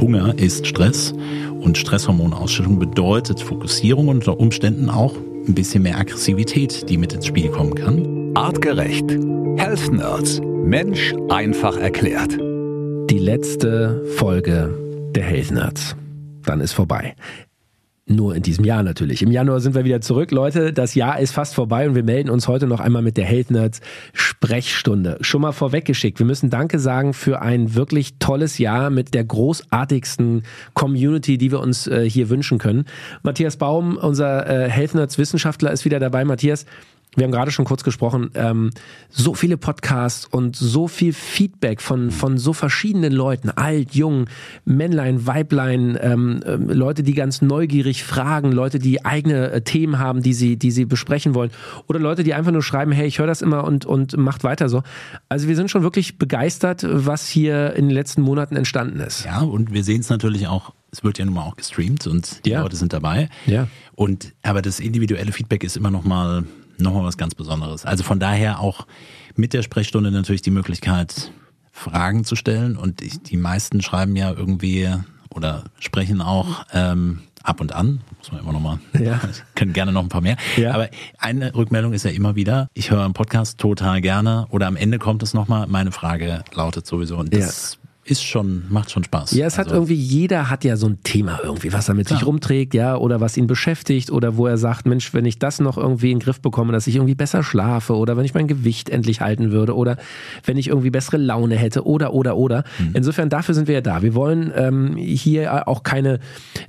Hunger ist Stress und Stresshormonausschüttung bedeutet Fokussierung und unter Umständen auch ein bisschen mehr Aggressivität, die mit ins Spiel kommen kann. Artgerecht. Health Nerds. Mensch einfach erklärt. Die letzte Folge der Health Nerds. Dann ist vorbei. Nur in diesem Jahr natürlich. Im Januar sind wir wieder zurück. Leute, das Jahr ist fast vorbei und wir melden uns heute noch einmal mit der Health Nerds Sprechstunde. Schon mal vorweggeschickt. Wir müssen Danke sagen für ein wirklich tolles Jahr mit der großartigsten Community, die wir uns äh, hier wünschen können. Matthias Baum, unser äh, Health Nerds Wissenschaftler, ist wieder dabei. Matthias, wir haben gerade schon kurz gesprochen, ähm, so viele Podcasts und so viel Feedback von, von so verschiedenen Leuten, alt, jung, Männlein, Weiblein, ähm, äh, Leute, die ganz neugierig fragen, Leute, die eigene äh, Themen haben, die sie, die sie besprechen wollen oder Leute, die einfach nur schreiben, hey, ich höre das immer und, und macht weiter so. Also wir sind schon wirklich begeistert, was hier in den letzten Monaten entstanden ist. Ja, und wir sehen es natürlich auch es wird ja nun mal auch gestreamt und die Ja. Leute sind dabei. Ja. Und aber das individuelle Feedback ist immer noch mal noch mal was ganz Besonderes. Also von daher auch mit der Sprechstunde natürlich die Möglichkeit Fragen zu stellen und ich, die meisten schreiben ja irgendwie oder sprechen auch ähm, ab und an, muss man immer noch mal, Ja. können gerne noch ein paar mehr. Ja. Aber eine Rückmeldung ist ja immer wieder, ich höre einen Podcast total gerne oder am Ende kommt es nochmal, meine Frage lautet sowieso und das ist schon, macht schon Spaß. Ja, es hat Also- irgendwie, jeder hat ja so ein Thema irgendwie, was er mit sich Klar. rumträgt, ja, oder was ihn beschäftigt, oder wo er sagt, Mensch, wenn ich das noch irgendwie in den Griff bekomme, dass ich irgendwie besser schlafe, oder wenn ich mein Gewicht endlich halten würde, oder wenn ich irgendwie bessere Laune hätte, oder, oder, oder. Mhm. Insofern, dafür sind wir ja da. Wir wollen ähm, hier auch keine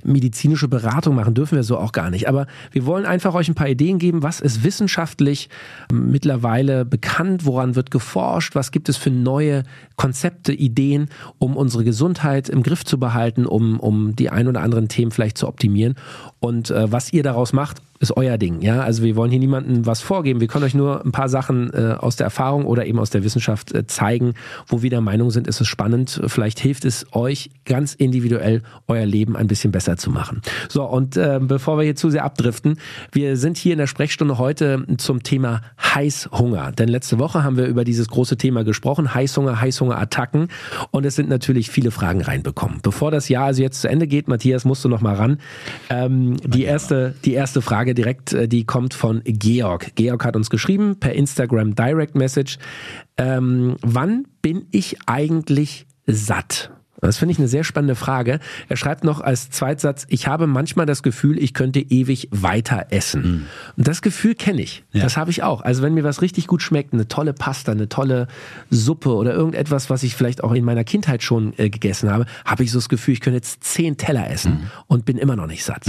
medizinische Beratung machen, dürfen wir so auch gar nicht. Aber wir wollen einfach euch ein paar Ideen geben, was ist wissenschaftlich ähm, mittlerweile bekannt, woran wird geforscht, was gibt es für neue Konzepte, Ideen, um unsere Gesundheit im Griff zu behalten, um, um die ein oder anderen Themen vielleicht zu optimieren. Und äh, was ihr daraus macht, ist euer Ding. Ja, also wir wollen hier niemandem was vorgeben. Wir können euch nur ein paar Sachen äh, aus der Erfahrung oder eben aus der Wissenschaft äh, zeigen, wo wir der Meinung sind, ist es spannend. Vielleicht hilft es euch ganz individuell euer Leben ein bisschen besser zu machen. So und äh, bevor wir hier zu sehr abdriften, wir sind hier in der Sprechstunde heute zum Thema Heißhunger. Denn letzte Woche haben wir über dieses große Thema gesprochen, Heißhunger, Heißhungerattacken. Und es sind natürlich viele Fragen reinbekommen. Bevor das Jahr also jetzt zu Ende geht, Matthias, musst du noch mal ran. Ähm, die erste, die erste Frage direkt, äh, die kommt von Georg. Georg hat uns geschrieben per Instagram Direct Message. Ähm, wann bin ich eigentlich satt? Das finde ich eine sehr spannende Frage. Er schreibt noch als Zweitsatz, ich habe manchmal das Gefühl, ich könnte ewig weiter essen. Und das Gefühl kenne ich. Ja. Das habe ich auch. Also wenn mir was richtig gut schmeckt, eine tolle Pasta, eine tolle Suppe oder irgendetwas, was ich vielleicht auch in meiner Kindheit schon äh, gegessen habe, habe ich so das Gefühl, ich könnte jetzt zehn Teller essen und bin immer noch nicht satt.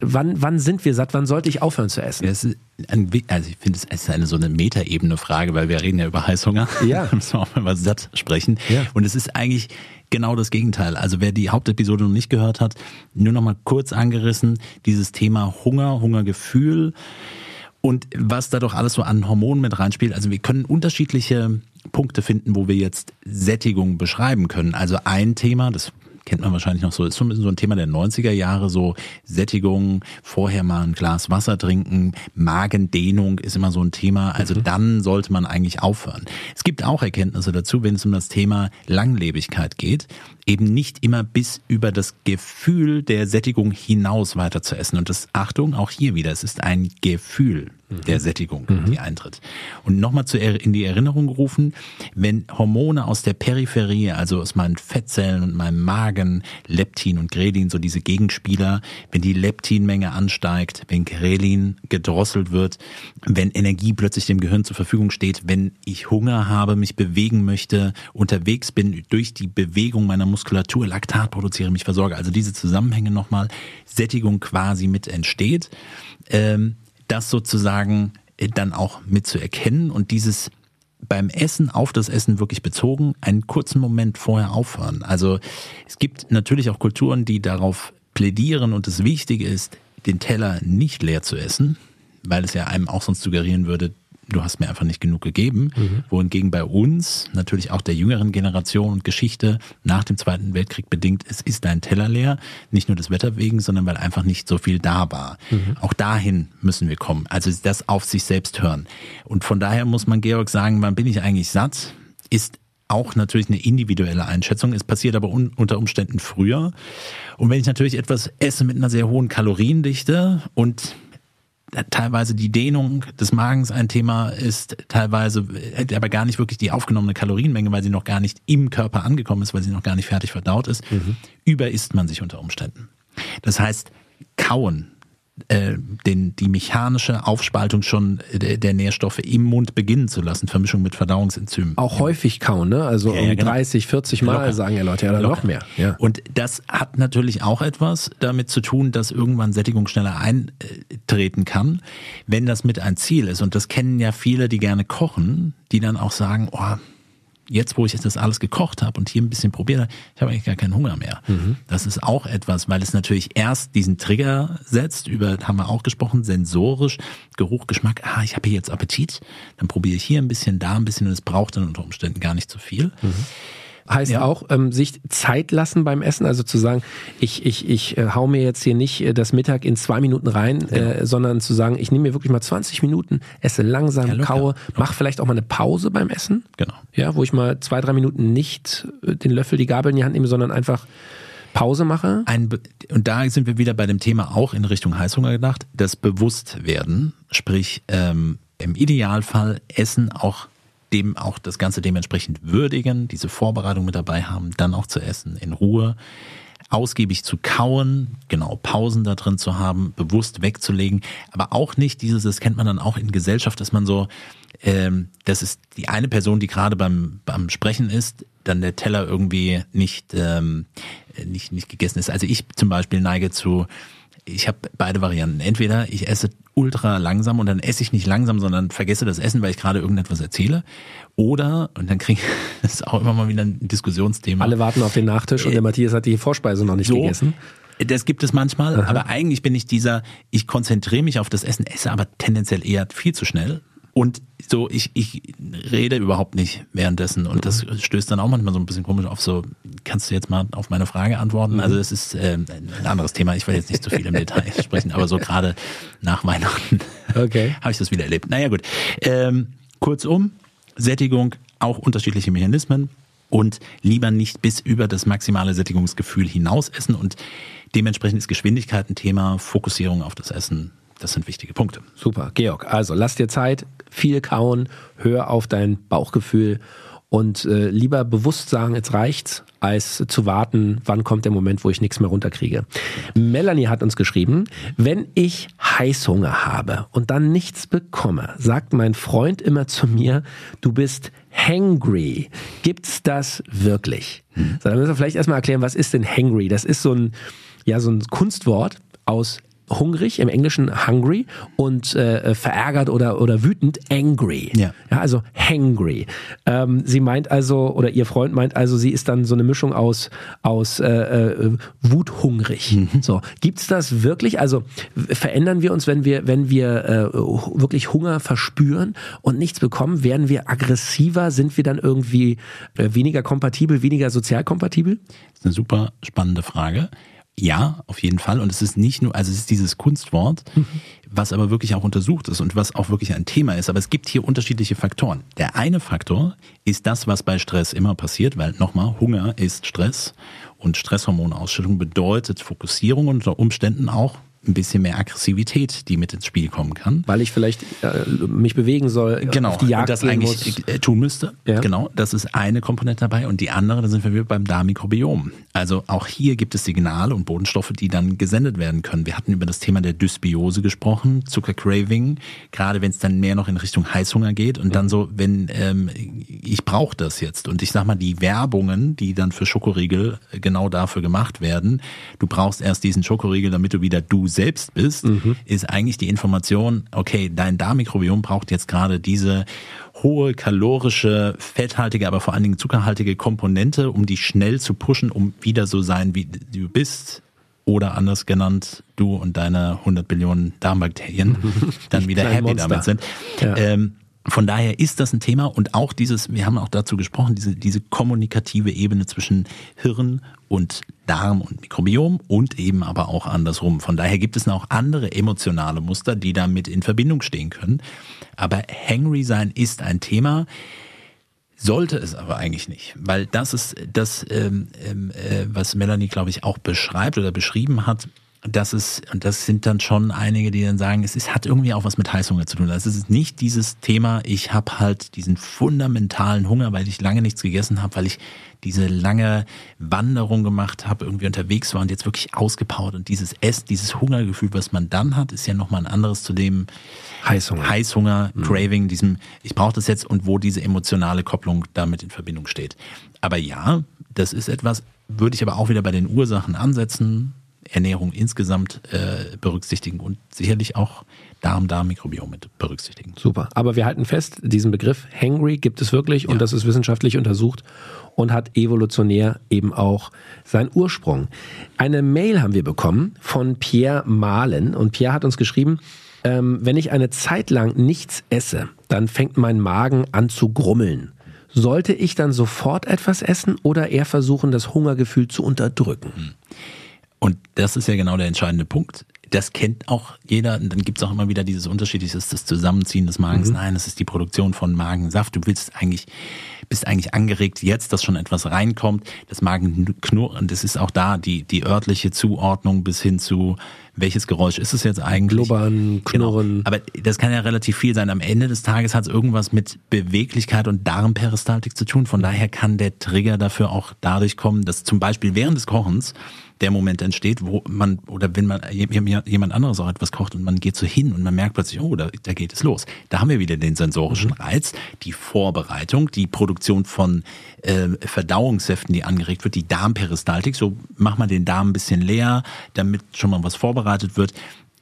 Wann, wann sind wir satt? Wann sollte ich aufhören zu essen? Ja, es ist ein, also ich finde, es ist eine so eine Metaebene Frage, weil wir reden ja über Heißhunger. Ja. Da müssen wir auch mal über satt sprechen. Ja. Und es ist eigentlich genau das Gegenteil. Also wer die Hauptepisode noch nicht gehört hat, nur noch mal kurz angerissen, dieses Thema Hunger, Hungergefühl und was da doch alles so an Hormonen mit reinspielt. Also wir können unterschiedliche Punkte finden, wo wir jetzt Sättigung beschreiben können. Also ein Thema, das kennt man wahrscheinlich noch so, ist so ein bisschen so ein Thema der 90er Jahre, so Sättigung, vorher mal ein Glas Wasser trinken, Magendehnung ist immer so ein Thema. Also dann sollte man eigentlich aufhören. Es gibt auch Erkenntnisse dazu, wenn es um das Thema Langlebigkeit geht, eben nicht immer bis über das Gefühl der Sättigung hinaus weiter zu essen. Und das, Achtung, auch hier wieder, es ist ein Gefühl der Sättigung, die eintritt. Und nochmal zu in die Erinnerung gerufen, wenn Hormone aus der Peripherie, also aus meinen Fettzellen und meinem Magen, Leptin und Grelin, so diese Gegenspieler, wenn die Leptinmenge ansteigt, wenn Grelin gedrosselt wird, wenn Energie plötzlich dem Gehirn zur Verfügung steht, wenn ich Hunger habe, mich bewegen möchte, unterwegs bin, durch die Bewegung meiner Muskulatur Laktat produziere, mich versorge, also diese Zusammenhänge nochmal, Sättigung quasi mit entsteht, ähm, das sozusagen äh, dann auch mit zu erkennen und dieses beim Essen auf das Essen wirklich bezogen, einen kurzen Moment vorher aufhören. Also es gibt natürlich auch Kulturen, die darauf plädieren und das Wichtige ist, den Teller nicht leer zu essen, weil es ja einem auch sonst suggerieren würde, du hast mir einfach nicht genug gegeben. Wohingegen bei uns, natürlich auch der jüngeren Generation und Geschichte nach dem Zweiten Weltkrieg bedingt, es ist ein Teller leer, nicht nur des Wetter wegen, sondern weil einfach nicht so viel da war. Auch dahin müssen wir kommen. Also das auf sich selbst hören. Und von daher muss man Georg sagen, wann bin ich eigentlich satt? Ist auch natürlich eine individuelle Einschätzung. Es passiert aber un unter Umständen früher. Und wenn ich natürlich etwas esse mit einer sehr hohen Kaloriendichte und teilweise die Dehnung des Magens ein Thema ist, teilweise aber gar nicht wirklich die aufgenommene Kalorienmenge, weil sie noch gar nicht im Körper angekommen ist, weil sie noch gar nicht fertig verdaut ist, mhm. überisst man sich unter Umständen. Das heißt, kauen äh, den, die mechanische Aufspaltung schon der, der, Nährstoffe im Mund beginnen zu lassen, Vermischung mit Verdauungsenzymen. Auch häufig kauen, ne? Also ja, um genau. 30, 40 Mal Locker. sagen ja Leute, ja, noch mehr. Ja. Und das hat natürlich auch etwas damit zu tun, dass irgendwann Sättigung schneller eintreten kann, wenn das mit ein Ziel ist. Und das kennen ja viele, die gerne kochen, die dann auch sagen, oh, jetzt, wo ich das alles gekocht habe und hier ein bisschen probiert habe, ich habe eigentlich gar keinen Hunger mehr. Mhm. Das ist auch etwas, weil es natürlich erst diesen Trigger setzt, über haben wir auch gesprochen, sensorisch, Geruch, Geschmack, ah, ich habe hier jetzt Appetit, dann probiere ich hier ein bisschen, da ein bisschen und es braucht dann unter Umständen gar nicht so viel. Mhm. Heißt ja. auch, ähm, sich Zeit lassen beim Essen, also zu sagen, ich, ich, ich äh, hau mir jetzt hier nicht äh, das Mittag in zwei Minuten rein, ja. äh, sondern zu sagen, ich nehme mir wirklich mal 20 Minuten, esse langsam, ja, kaue, locker. mach vielleicht auch mal eine Pause beim Essen. Genau. Ja, wo ich mal zwei, drei Minuten nicht äh, den Löffel, die Gabel in die Hand nehme, sondern einfach Pause mache. Ein, und da sind wir wieder bei dem Thema auch in Richtung Heißhunger gedacht, das Bewusstwerden, sprich ähm, im Idealfall Essen auch dem auch das Ganze dementsprechend würdigen, diese Vorbereitung mit dabei haben, dann auch zu essen, in Ruhe, ausgiebig zu kauen, genau Pausen da drin zu haben, bewusst wegzulegen, aber auch nicht dieses, das kennt man dann auch in Gesellschaft, dass man so, ähm, das ist die eine Person, die gerade beim, beim Sprechen ist, dann der Teller irgendwie nicht, ähm, nicht, nicht gegessen ist. Also ich zum Beispiel neige zu, ich habe beide Varianten. Entweder ich esse ultra langsam und dann esse ich nicht langsam, sondern vergesse das Essen, weil ich gerade irgendetwas erzähle. Oder, und dann kriege ich, das ist auch immer mal wieder ein Diskussionsthema. Alle warten auf den Nachtisch und der Matthias hat die Vorspeise noch nicht so, gegessen. Das gibt es manchmal, Aha. aber eigentlich bin ich dieser, ich konzentriere mich auf das Essen, esse aber tendenziell eher viel zu schnell und so, ich, ich rede überhaupt nicht währenddessen und das stößt dann auch manchmal so ein bisschen komisch auf. So, kannst du jetzt mal auf meine Frage antworten? Also es ist äh, ein anderes Thema. Ich will jetzt nicht zu viel im Detail sprechen, aber so gerade nach Weihnachten okay. habe ich das wieder erlebt. Naja gut. Ähm, kurzum, Sättigung, auch unterschiedliche Mechanismen und lieber nicht bis über das maximale Sättigungsgefühl hinaus essen und dementsprechend ist Geschwindigkeit ein Thema, Fokussierung auf das Essen das sind wichtige Punkte. Super. Georg, also lass dir Zeit, viel kauen, hör auf dein Bauchgefühl und äh, lieber bewusst sagen, jetzt reicht's, als zu warten, wann kommt der Moment, wo ich nichts mehr runterkriege. Melanie hat uns geschrieben, wenn ich Heißhunger habe und dann nichts bekomme, sagt mein Freund immer zu mir, du bist hangry. Gibt's das wirklich? Hm. So, dann müssen wir vielleicht erstmal erklären, was ist denn hangry? Das ist so ein, ja, so ein Kunstwort aus hungrig, im Englischen hungry und äh, verärgert oder, oder wütend angry. Ja. ja also hangry. Ähm, sie meint also, oder ihr Freund meint also, sie ist dann so eine Mischung aus, aus äh, äh, wuthungrig. Mhm. So, gibt's das wirklich? Also verändern wir uns, wenn wir, wenn wir äh, wirklich Hunger verspüren und nichts bekommen? Werden wir aggressiver? Sind wir dann irgendwie äh, weniger kompatibel, weniger sozial kompatibel? Das ist eine super spannende Frage. Ja, auf jeden Fall. Und es ist nicht nur, also es ist dieses Kunstwort, mhm. was aber wirklich auch untersucht ist und was auch wirklich ein Thema ist. Aber es gibt hier unterschiedliche Faktoren. Der eine Faktor ist das, was bei Stress immer passiert, weil nochmal, Hunger ist Stress und Stresshormonausschüttung bedeutet Fokussierung und unter Umständen auch ein bisschen mehr Aggressivität, die mit ins Spiel kommen kann. Weil ich vielleicht äh, mich bewegen soll, genau, auf die Jagd das eigentlich muss. Äh, tun müsste. Ja. Genau, das ist eine Komponente dabei. Und die andere, da sind wir wieder beim Darmmikrobiom. Also auch hier gibt es Signale und Bodenstoffe, die dann gesendet werden können. Wir hatten über das Thema der Dysbiose gesprochen, Zuckercraving, gerade wenn es dann mehr noch in Richtung Heißhunger geht und mhm. dann so, wenn ähm, ich brauche das jetzt. Und ich sag mal, die Werbungen, die dann für Schokoriegel genau dafür gemacht werden, du brauchst erst diesen Schokoriegel, damit du wieder du selbst bist, mhm. ist eigentlich die Information, okay, dein Darmmikrobiom braucht jetzt gerade diese hohe kalorische, fetthaltige, aber vor allen Dingen zuckerhaltige Komponente, um die schnell zu pushen, um wieder so sein, wie du bist. Oder anders genannt, du und deine 100 Billionen Darmbakterien dann wieder happy Monster. damit sind. Ja. Ähm, von daher ist das ein Thema und auch dieses, wir haben auch dazu gesprochen, diese, diese kommunikative Ebene zwischen Hirn und Darm und Mikrobiom und eben aber auch andersrum. Von daher gibt es noch andere emotionale Muster, die damit in Verbindung stehen können. Aber Hangry sein ist ein Thema. Sollte es aber eigentlich nicht, weil das ist das, ähm, ähm, äh, was Melanie, glaube ich, auch beschreibt oder beschrieben hat. Das ist, und das sind dann schon einige, die dann sagen, es ist, hat irgendwie auch was mit Heißhunger zu tun. Also es ist nicht dieses Thema, ich habe halt diesen fundamentalen Hunger, weil ich lange nichts gegessen habe, weil ich diese lange Wanderung gemacht habe, irgendwie unterwegs war und jetzt wirklich ausgepowert. Und dieses Ess, dieses Hungergefühl, was man dann hat, ist ja nochmal ein anderes zu dem Heißhunger, Heißhunger mhm. Craving, diesem, ich brauche das jetzt und wo diese emotionale Kopplung damit in Verbindung steht. Aber ja, das ist etwas, würde ich aber auch wieder bei den Ursachen ansetzen, Ernährung insgesamt äh, berücksichtigen und sicherlich auch Darm-Darm-Mikrobiom mit berücksichtigen. Super. Aber wir halten fest, diesen Begriff Hangry gibt es wirklich ja. und das ist wissenschaftlich untersucht und hat evolutionär eben auch seinen Ursprung. Eine Mail haben wir bekommen von Pierre Mahlen und Pierre hat uns geschrieben, ähm, wenn ich eine Zeit lang nichts esse, dann fängt mein Magen an zu grummeln. Sollte ich dann sofort etwas essen oder eher versuchen, das Hungergefühl zu unterdrücken? Hm. Und das ist ja genau der entscheidende Punkt. Das kennt auch jeder. Und dann gibt es auch immer wieder dieses Unterschied, dieses das Zusammenziehen des Magens. Mhm. Nein, das ist die Produktion von Magensaft. Du willst eigentlich, bist eigentlich angeregt jetzt, dass schon etwas reinkommt. Das Magenknurren, das ist auch da die, die örtliche Zuordnung bis hin zu welches Geräusch ist es jetzt eigentlich? Blubbern, genau. Knurren. Genau. Aber das kann ja relativ viel sein. Am Ende des Tages hat es irgendwas mit Beweglichkeit und Darmperistaltik zu tun. Von daher kann der Trigger dafür auch dadurch kommen, dass zum Beispiel während des Kochens der Moment entsteht, wo man, oder wenn man jemand anderes auch etwas kocht und man geht so hin und man merkt plötzlich, oh, da, da geht es los. Da haben wir wieder den sensorischen. Reiz, die Vorbereitung, die Produktion von äh, Verdauungssäften, die angeregt wird, die Darmperistaltik. So mach mal den Darm ein bisschen leer, damit schon mal was vorbereitet wird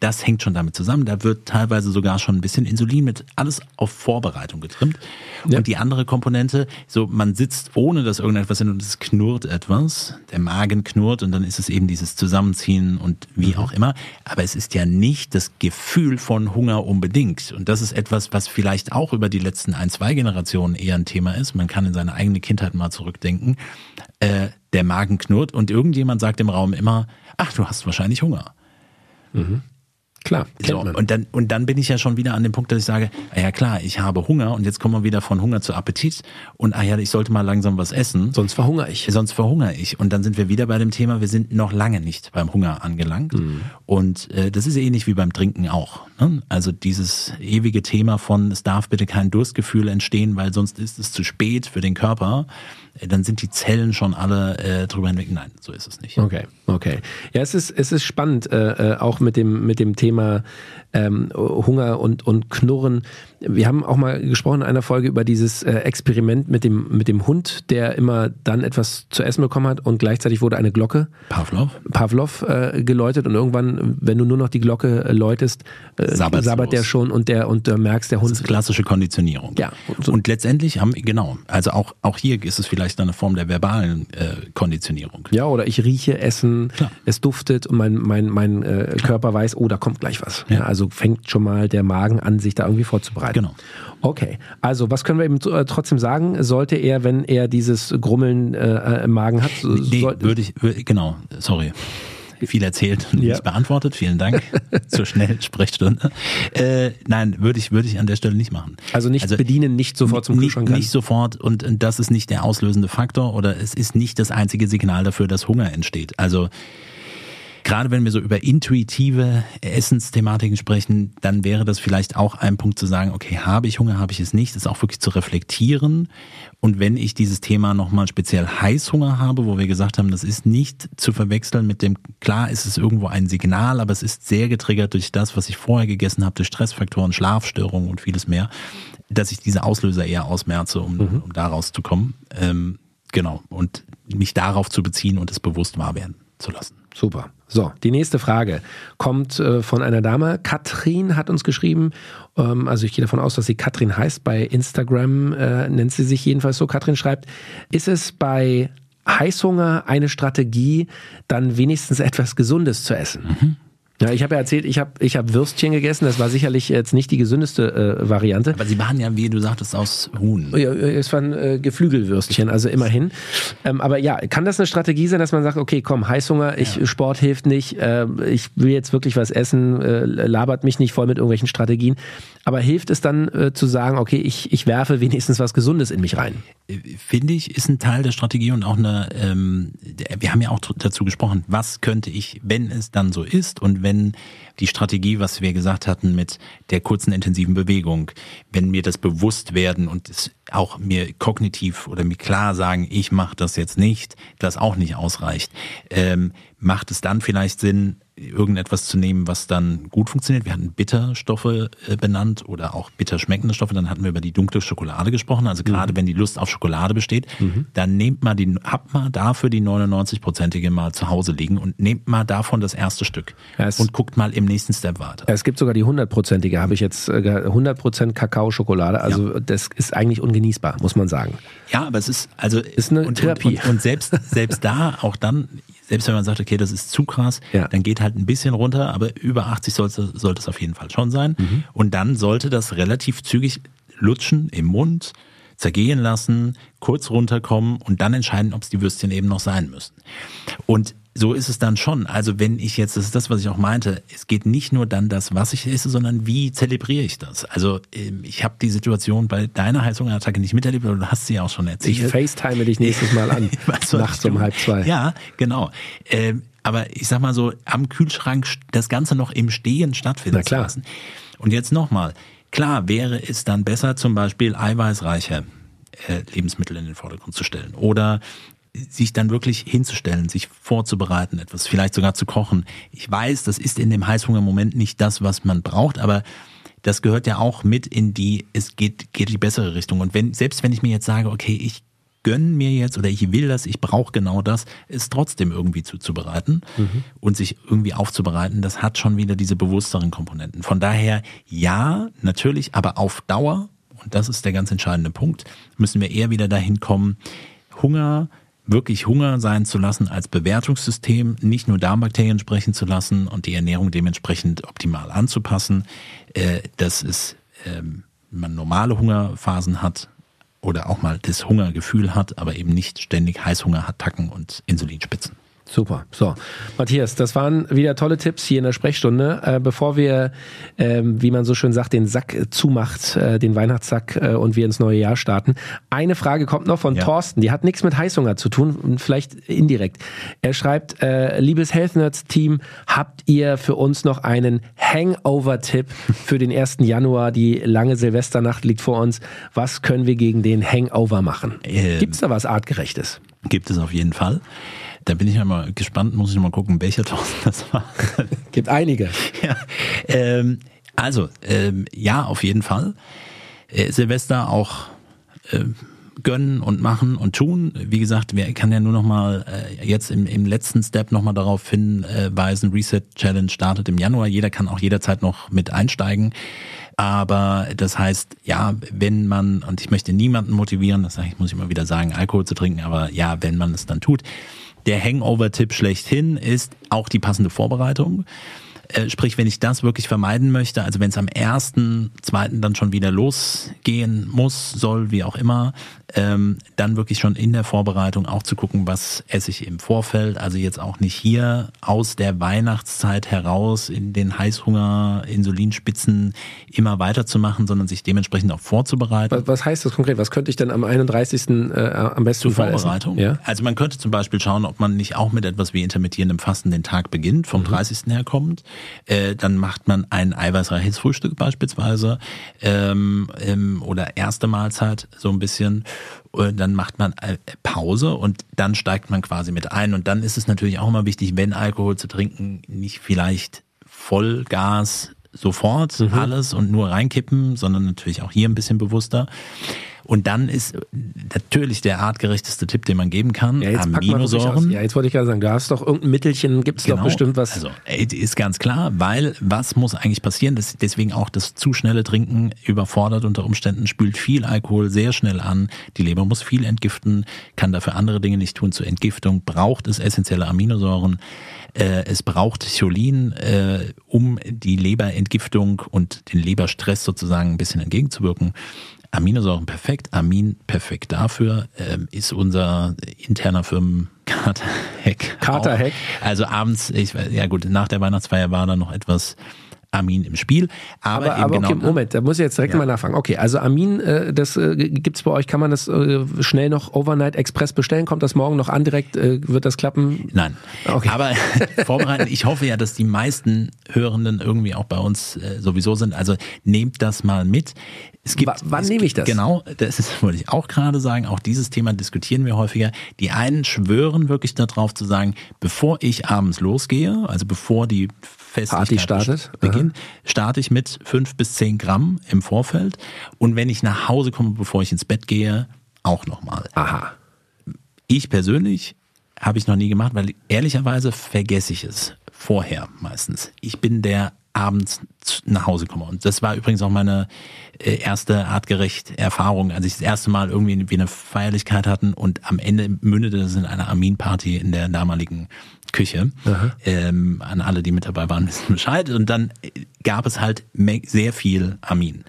das hängt schon damit zusammen. Da wird teilweise sogar schon ein bisschen Insulin mit alles auf Vorbereitung getrimmt. Ja. Und die andere Komponente, so man sitzt ohne dass irgendetwas hin und es knurrt etwas, der Magen knurrt und dann ist es eben dieses Zusammenziehen und wie mhm. auch immer. Aber es ist ja nicht das Gefühl von Hunger unbedingt. Und das ist etwas, was vielleicht auch über die letzten ein, zwei Generationen eher ein Thema ist. Man kann in seine eigene Kindheit mal zurückdenken. Äh, der Magen knurrt und irgendjemand sagt im Raum immer, ach, du hast wahrscheinlich Hunger. Mhm. Klar, so, Und dann, und dann bin ich ja schon wieder an dem Punkt, dass ich sage, ah ja klar, ich habe Hunger und jetzt kommen wir wieder von Hunger zu Appetit und ah ja, ich sollte mal langsam was essen. Sonst verhungere ich. Sonst verhungere ich. Und dann sind wir wieder bei dem Thema, wir sind noch lange nicht beim Hunger angelangt. Mhm. Und äh, das ist ähnlich wie beim Trinken auch. Ne? Also dieses ewige Thema von, es darf bitte kein Durstgefühl entstehen, weil sonst ist es zu spät für den Körper. Äh, dann sind die Zellen schon alle äh, drüber hinweg. Nein, so ist es nicht. Okay, okay. Ja, es ist, es ist spannend, äh, äh auch mit dem, mit dem Thema ähm, Hunger und, und Knurren. Wir haben auch mal gesprochen in einer Folge über dieses äh, Experiment mit dem, mit dem Hund, der immer dann etwas zu essen bekommen hat und gleichzeitig wurde eine Glocke. Pavlov. Pavlov äh, geläutet und irgendwann, wenn du nur noch die Glocke äh, läutest, äh, sabbert der schon und der und du merkst, der Hund. Das ist klassische Konditionierung. Ja. Und, so. und letztendlich haben, genau, also auch, auch hier ist es vielleicht eine Form der verbalen äh, Konditionierung. Ja, oder ich rieche Essen, Klar. es duftet und mein, mein, mein äh, Körper weiß, oh, da kommt gleich was. Ja. ja. Also fängt schon mal der Magen an, sich da irgendwie vorzubereiten. Genau. Okay, also was können wir ihm äh, trotzdem sagen? Sollte er, wenn er dieses Grummeln äh, im Magen hat, nee, würde ich, genau, sorry viel erzählt und ja. nicht beantwortet. Vielen Dank zur Schnellsprechstunde. Äh, nein, würde ich, würde ich an der Stelle nicht machen. Also nicht also bedienen, nicht sofort zum Kühlschrank. Nicht, nicht sofort und, und das ist nicht der auslösende Faktor oder es ist nicht das einzige Signal dafür, dass Hunger entsteht. Also Gerade wenn wir so über intuitive Essensthematiken sprechen, dann wäre das vielleicht auch ein Punkt zu sagen, okay, habe ich Hunger, habe ich es nicht, das auch wirklich zu reflektieren. Und wenn ich dieses Thema nochmal speziell Heißhunger habe, wo wir gesagt haben, das ist nicht zu verwechseln mit dem, klar ist es irgendwo ein Signal, aber es ist sehr getriggert durch das, was ich vorher gegessen habe, durch Stressfaktoren, Schlafstörungen und vieles mehr, dass ich diese Auslöser eher ausmerze, um, mhm. um da rauszukommen. Ähm, genau. Und mich darauf zu beziehen und es bewusst wahr werden zu lassen. Super. So, die nächste Frage kommt äh, von einer Dame. Katrin hat uns geschrieben, ähm, also ich gehe davon aus, dass sie Katrin heißt. Bei Instagram äh, nennt sie sich jedenfalls so. Katrin schreibt, ist es bei Heißhunger eine Strategie, dann wenigstens etwas Gesundes zu essen? Mhm. Ja, ich habe ja erzählt, ich habe ich hab Würstchen gegessen. Das war sicherlich jetzt nicht die gesündeste äh, Variante. Aber sie waren ja, wie du sagtest, aus Huhn. Ja, es waren äh, Geflügelwürstchen, also immerhin. Ähm, aber ja, kann das eine Strategie sein, dass man sagt, okay, komm, Heißhunger, ich, ja. Sport hilft nicht, äh, ich will jetzt wirklich was essen, äh, labert mich nicht voll mit irgendwelchen Strategien. Aber hilft es dann äh, zu sagen, okay, ich, ich werfe wenigstens was Gesundes in mich rein? Äh, finde ich, ist ein Teil der Strategie und auch eine, ähm, wir haben ja auch dazu gesprochen, was könnte ich, wenn es dann so ist und wenn die Strategie, was wir gesagt hatten mit der kurzen intensiven Bewegung, wenn mir das bewusst werden und es auch mir kognitiv oder mir klar sagen, ich mache das jetzt nicht, das auch nicht ausreicht, ähm, macht es dann vielleicht Sinn, irgendetwas zu nehmen, was dann gut funktioniert. Wir hatten Bitterstoffe äh, benannt oder auch bitter schmeckende Stoffe. Dann hatten wir über die dunkle Schokolade gesprochen. Also gerade mhm. wenn die Lust auf Schokolade besteht, mhm. dann nehmt mal die, habt mal dafür die 99-prozentige mal zu Hause liegen und nehmt mal davon das erste Stück ja, und guckt mal im nächsten Step weiter. Es gibt sogar die 100-prozentige, habe ich jetzt 100% äh, Kakao-Schokolade. Also ja. das ist eigentlich ungenießbar, muss man sagen. Ja, aber es ist also ist eine und, Therapie. Und, und, und selbst selbst da auch dann selbst wenn man sagt, okay, das ist zu krass, ja. dann geht halt ein bisschen runter, aber über 80 sollte, sollte es auf jeden Fall schon sein. Mhm. Und dann sollte das relativ zügig lutschen im Mund, zergehen lassen, kurz runterkommen und dann entscheiden, ob es die Würstchen eben noch sein müssen. Und so ist es dann schon. Also wenn ich jetzt, das ist das, was ich auch meinte, es geht nicht nur dann das, was ich esse, sondern wie zelebriere ich das. Also ähm, ich habe die Situation bei deiner Heißhungerattacke nicht miterlebt, aber du hast sie auch schon erzählt. Ich FaceTime dich nächstes Mal an, nachts um halb zwei. Ja, genau. Ähm, aber ich sag mal so, am Kühlschrank das Ganze noch im Stehen stattfinden Na klar. lassen. Und jetzt nochmal, klar wäre es dann besser, zum Beispiel eiweißreiche äh, Lebensmittel in den Vordergrund zu stellen. Oder sich dann wirklich hinzustellen, sich vorzubereiten, etwas vielleicht sogar zu kochen. Ich weiß, das ist in dem Heißhungermoment nicht das, was man braucht, aber das gehört ja auch mit in die, es geht, geht die bessere Richtung. Und wenn, selbst wenn ich mir jetzt sage, okay, ich gönne mir jetzt oder ich will das, ich brauche genau das, es trotzdem irgendwie zuzubereiten mhm. und sich irgendwie aufzubereiten, das hat schon wieder diese bewussteren Komponenten. Von daher, ja, natürlich, aber auf Dauer, und das ist der ganz entscheidende Punkt, müssen wir eher wieder dahin kommen, Hunger wirklich Hunger sein zu lassen als Bewertungssystem, nicht nur Darmbakterien sprechen zu lassen und die Ernährung dementsprechend optimal anzupassen, äh, dass es ähm, man normale Hungerphasen hat oder auch mal das Hungergefühl hat, aber eben nicht ständig Heißhungerattacken und Insulinspitzen. Super. So, Matthias, das waren wieder tolle Tipps hier in der Sprechstunde. Äh, bevor wir, äh, wie man so schön sagt, den Sack zumacht, äh, den Weihnachtssack äh, und wir ins neue Jahr starten. Eine Frage kommt noch von ja. Thorsten. Die hat nichts mit Heißhunger zu tun, vielleicht indirekt. Er schreibt, äh, liebes Health Nerds Team, habt ihr für uns noch einen Hangover-Tipp für den 1. Januar? Die lange Silvesternacht liegt vor uns. Was können wir gegen den Hangover machen? Ähm, Gibt's da was Artgerechtes? Gibt es auf jeden Fall. Da bin ich ja mal gespannt, muss ich mal gucken, welcher Thorsten das war. Gibt einige. Ja, ähm, also, ähm, ja, auf jeden Fall. Äh, Silvester auch äh, gönnen und machen und tun. Wie gesagt, wer kann ja nur noch mal äh, jetzt im, im letzten Step noch mal darauf hinweisen, Reset Challenge startet im Januar. Jeder kann auch jederzeit noch mit einsteigen. Aber das heißt, ja, wenn man, und ich möchte niemanden motivieren, das muss ich immer wieder sagen, Alkohol zu trinken, aber ja, wenn man es dann tut, der Hangover-Tipp schlechthin ist auch die passende Vorbereitung. Äh, sprich, wenn ich das wirklich vermeiden möchte, also wenn es am ersten, zweiten dann schon wieder losgehen muss, soll, wie auch immer, ähm, dann wirklich schon in der Vorbereitung auch zu gucken, was esse ich im Vorfeld. Also jetzt auch nicht hier aus der Weihnachtszeit heraus in den Heißhunger, Insulinspitzen immer weiterzumachen, sondern sich dementsprechend auch vorzubereiten. Was, was heißt das konkret? Was könnte ich dann am 31. Äh, am besten Zur Vorbereitung? Ja? Also man könnte zum Beispiel schauen, ob man nicht auch mit etwas wie intermittierendem Fasten den Tag beginnt, vom mhm. 30. her kommt. Äh, dann macht man ein eiweißreiches Frühstück beispielsweise ähm, ähm, oder erste Mahlzeit so ein bisschen dann macht man äh, Pause und dann steigt man quasi mit ein. Und dann ist es natürlich auch immer wichtig, wenn Alkohol zu trinken, nicht vielleicht Vollgas sofort mhm. alles und nur reinkippen, sondern natürlich auch hier ein bisschen bewusster. Und dann ist natürlich der artgerechteste Tipp, den man geben kann, Ja, Aminosäuren. Ja, jetzt wollte ich gerade sagen, du hast doch irgendein Mittelchen, gibt es doch bestimmt was. Also ist ganz klar, weil was muss eigentlich passieren? Das, deswegen auch das zu schnelle Trinken überfordert unter Umständen, spült viel Alkohol sehr schnell an. Die Leber muss viel entgiften, kann dafür andere Dinge nicht tun. Zur Entgiftung braucht es essentielle Aminosäuren. Äh, es braucht Cholin, äh, um die Leberentgiftung und den Leberstress sozusagen ein bisschen entgegenzuwirken. Aminosäuren perfekt, Amin perfekt dafür, ähm, ist unser interner Firmen-Kater-Hack. Kater-Hack? Also abends, ich, ja gut, nach der Weihnachtsfeier war da noch etwas Amin im Spiel. Aber, Aber, aber genau, okay, Moment, da muss ich jetzt direkt Ja. mal nachfragen. Okay, also Amin, äh, das äh, gibt's bei euch, kann man das äh, schnell noch Overnight Express bestellen? Kommt das morgen noch an direkt? Äh, wird das klappen? Nein. Okay. Aber vorbereiten, ich hoffe ja, dass die meisten Hörenden irgendwie auch bei uns äh, sowieso sind. Also nehmt das mal mit. Es gibt, Wa- wann es nehme ich das? Genau, das ist, wollte ich auch gerade sagen. Auch dieses Thema diskutieren wir häufiger. Die einen schwören wirklich darauf zu sagen, bevor ich abends losgehe, also bevor die Festlichkeit Party startet? beginnt, starte ich mit fünf bis zehn Gramm im Vorfeld. Und wenn ich nach Hause komme, bevor ich ins Bett gehe, auch nochmal. Aha. Ich persönlich habe ich noch nie gemacht, weil ehrlicherweise vergesse ich es vorher meistens. Ich bin der abends nach Hause komme. Und das war übrigens auch meine äh, erste artgerecht Erfahrung, als ich das erste Mal irgendwie wie eine Feierlichkeit hatten und am Ende mündete das in einer Amin-Party in der damaligen Küche. Ähm, an alle, die mit dabei waren, wissen Bescheid. Und dann äh, gab es halt sehr viel Amin.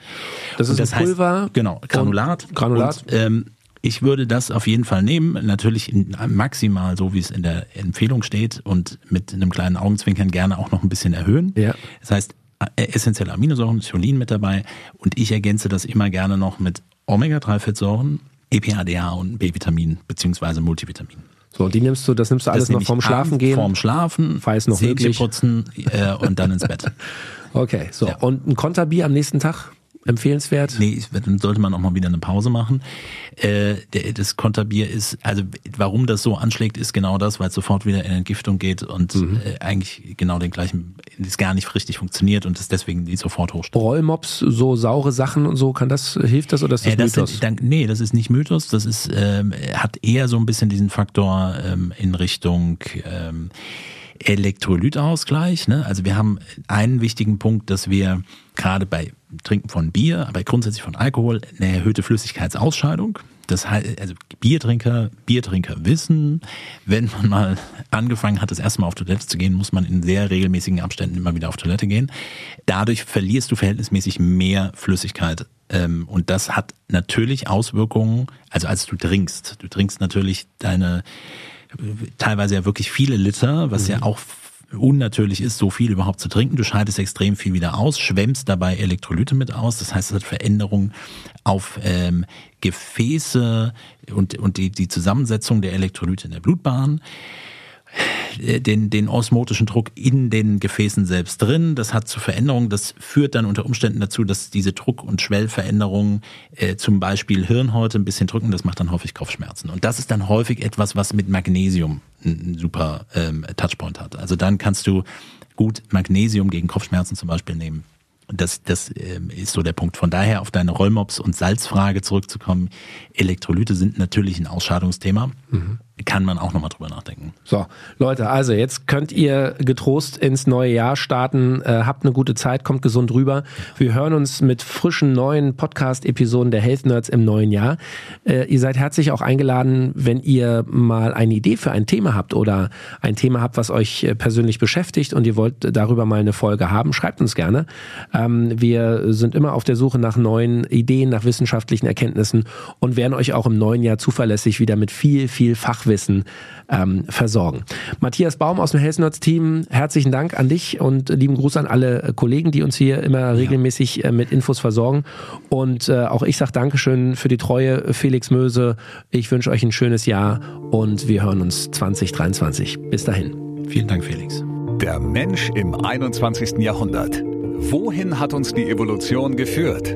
Das ist ein Pulver genau, Granulat. Granulat. Und, ähm, ich würde das auf jeden Fall nehmen, natürlich maximal so, wie es in der Empfehlung steht und mit einem kleinen Augenzwinkern gerne auch noch ein bisschen erhöhen. Ja. Das heißt, äh, essentielle Aminosäuren, Cholin mit dabei und ich ergänze das immer gerne noch mit Omega-3-Fettsäuren, EPA-DH und B-Vitamin beziehungsweise Multivitamin. So, die nimmst du, das nimmst du alles noch vorm Schlafen gehen. Vorm Schlafen, falls noch möglich. putzen äh, und dann ins Bett. Okay, so. Ja. Und ein Konterbier am nächsten Tag? Empfehlenswert? Nee, dann sollte man auch mal wieder eine Pause machen. Äh, der, das Konterbier ist, also warum das so anschlägt, ist genau das, weil es sofort wieder in Entgiftung geht und äh, eigentlich genau den gleichen, es gar nicht richtig funktioniert und es deswegen die sofort hochsteigt. Rollmops, so saure Sachen und so, kann das, hilft das oder ist das Äh, das Mythos? sind, dann, nee, das ist nicht Mythos, das ist, ähm, hat eher so ein bisschen diesen Faktor ähm, in Richtung ähm, Elektrolytausgleich. Ne? Also wir haben einen wichtigen Punkt, dass wir gerade bei Trinken von Bier, aber grundsätzlich von Alkohol, eine erhöhte Flüssigkeitsausscheidung. Das heißt, also Biertrinker, Biertrinker wissen, wenn man mal angefangen hat, das erste Mal auf Toilette zu gehen, muss man in sehr regelmäßigen Abständen immer wieder auf Toilette gehen. Dadurch verlierst du verhältnismäßig mehr Flüssigkeit ähm, und das hat natürlich Auswirkungen, also als du trinkst. Du trinkst natürlich deine äh, teilweise ja wirklich viele Liter, was ja auch unnatürlich ist, so viel überhaupt zu trinken. Du scheidest extrem viel wieder aus, schwemmst dabei Elektrolyte mit aus. Das heißt, es hat Veränderungen auf ähm, Gefäße und, und die, die Zusammensetzung der Elektrolyte in der Blutbahn den, den osmotischen Druck in den Gefäßen selbst drin. Das hat zu Veränderungen. Das führt dann unter Umständen dazu, dass diese Druck- und Schwellveränderungen äh, zum Beispiel Hirnhäute ein bisschen drücken. Das macht dann häufig Kopfschmerzen. Und das ist dann häufig etwas, was mit Magnesium einen super ähm, Touchpoint hat. Also dann kannst du gut Magnesium gegen Kopfschmerzen zum Beispiel nehmen. Das, das ähm, ist so der Punkt. Von daher auf deine Rollmops- und Salzfrage zurückzukommen. Elektrolyte sind natürlich ein Ausscheidungsthema. Kann man auch nochmal drüber nachdenken. So, Leute, also jetzt könnt ihr getrost ins neue Jahr starten. Äh, habt eine gute Zeit, kommt gesund rüber. Wir hören uns mit frischen neuen Podcast-Episoden der Health Nerds im neuen Jahr. Äh, ihr seid herzlich auch eingeladen, wenn ihr mal eine Idee für ein Thema habt oder ein Thema habt, was euch äh, persönlich beschäftigt und ihr wollt darüber mal eine Folge haben, schreibt uns gerne. Ähm, wir sind immer auf der Suche nach neuen Ideen, nach wissenschaftlichen Erkenntnissen und werden euch auch im neuen Jahr zuverlässig wieder mit viel, viel Fachwissen ähm, versorgen. Matthias Baum aus dem Health Nerds Team, herzlichen Dank an dich und lieben Gruß an alle äh, Kollegen, die uns hier immer regelmäßig äh, mit Infos versorgen. Und äh, auch ich sage Dankeschön für die Treue, Felix Möse. Ich wünsche euch ein schönes Jahr und wir hören uns 2023. Bis dahin. Vielen Dank, Felix. Der Mensch im 21. Jahrhundert. Wohin hat uns die Evolution geführt?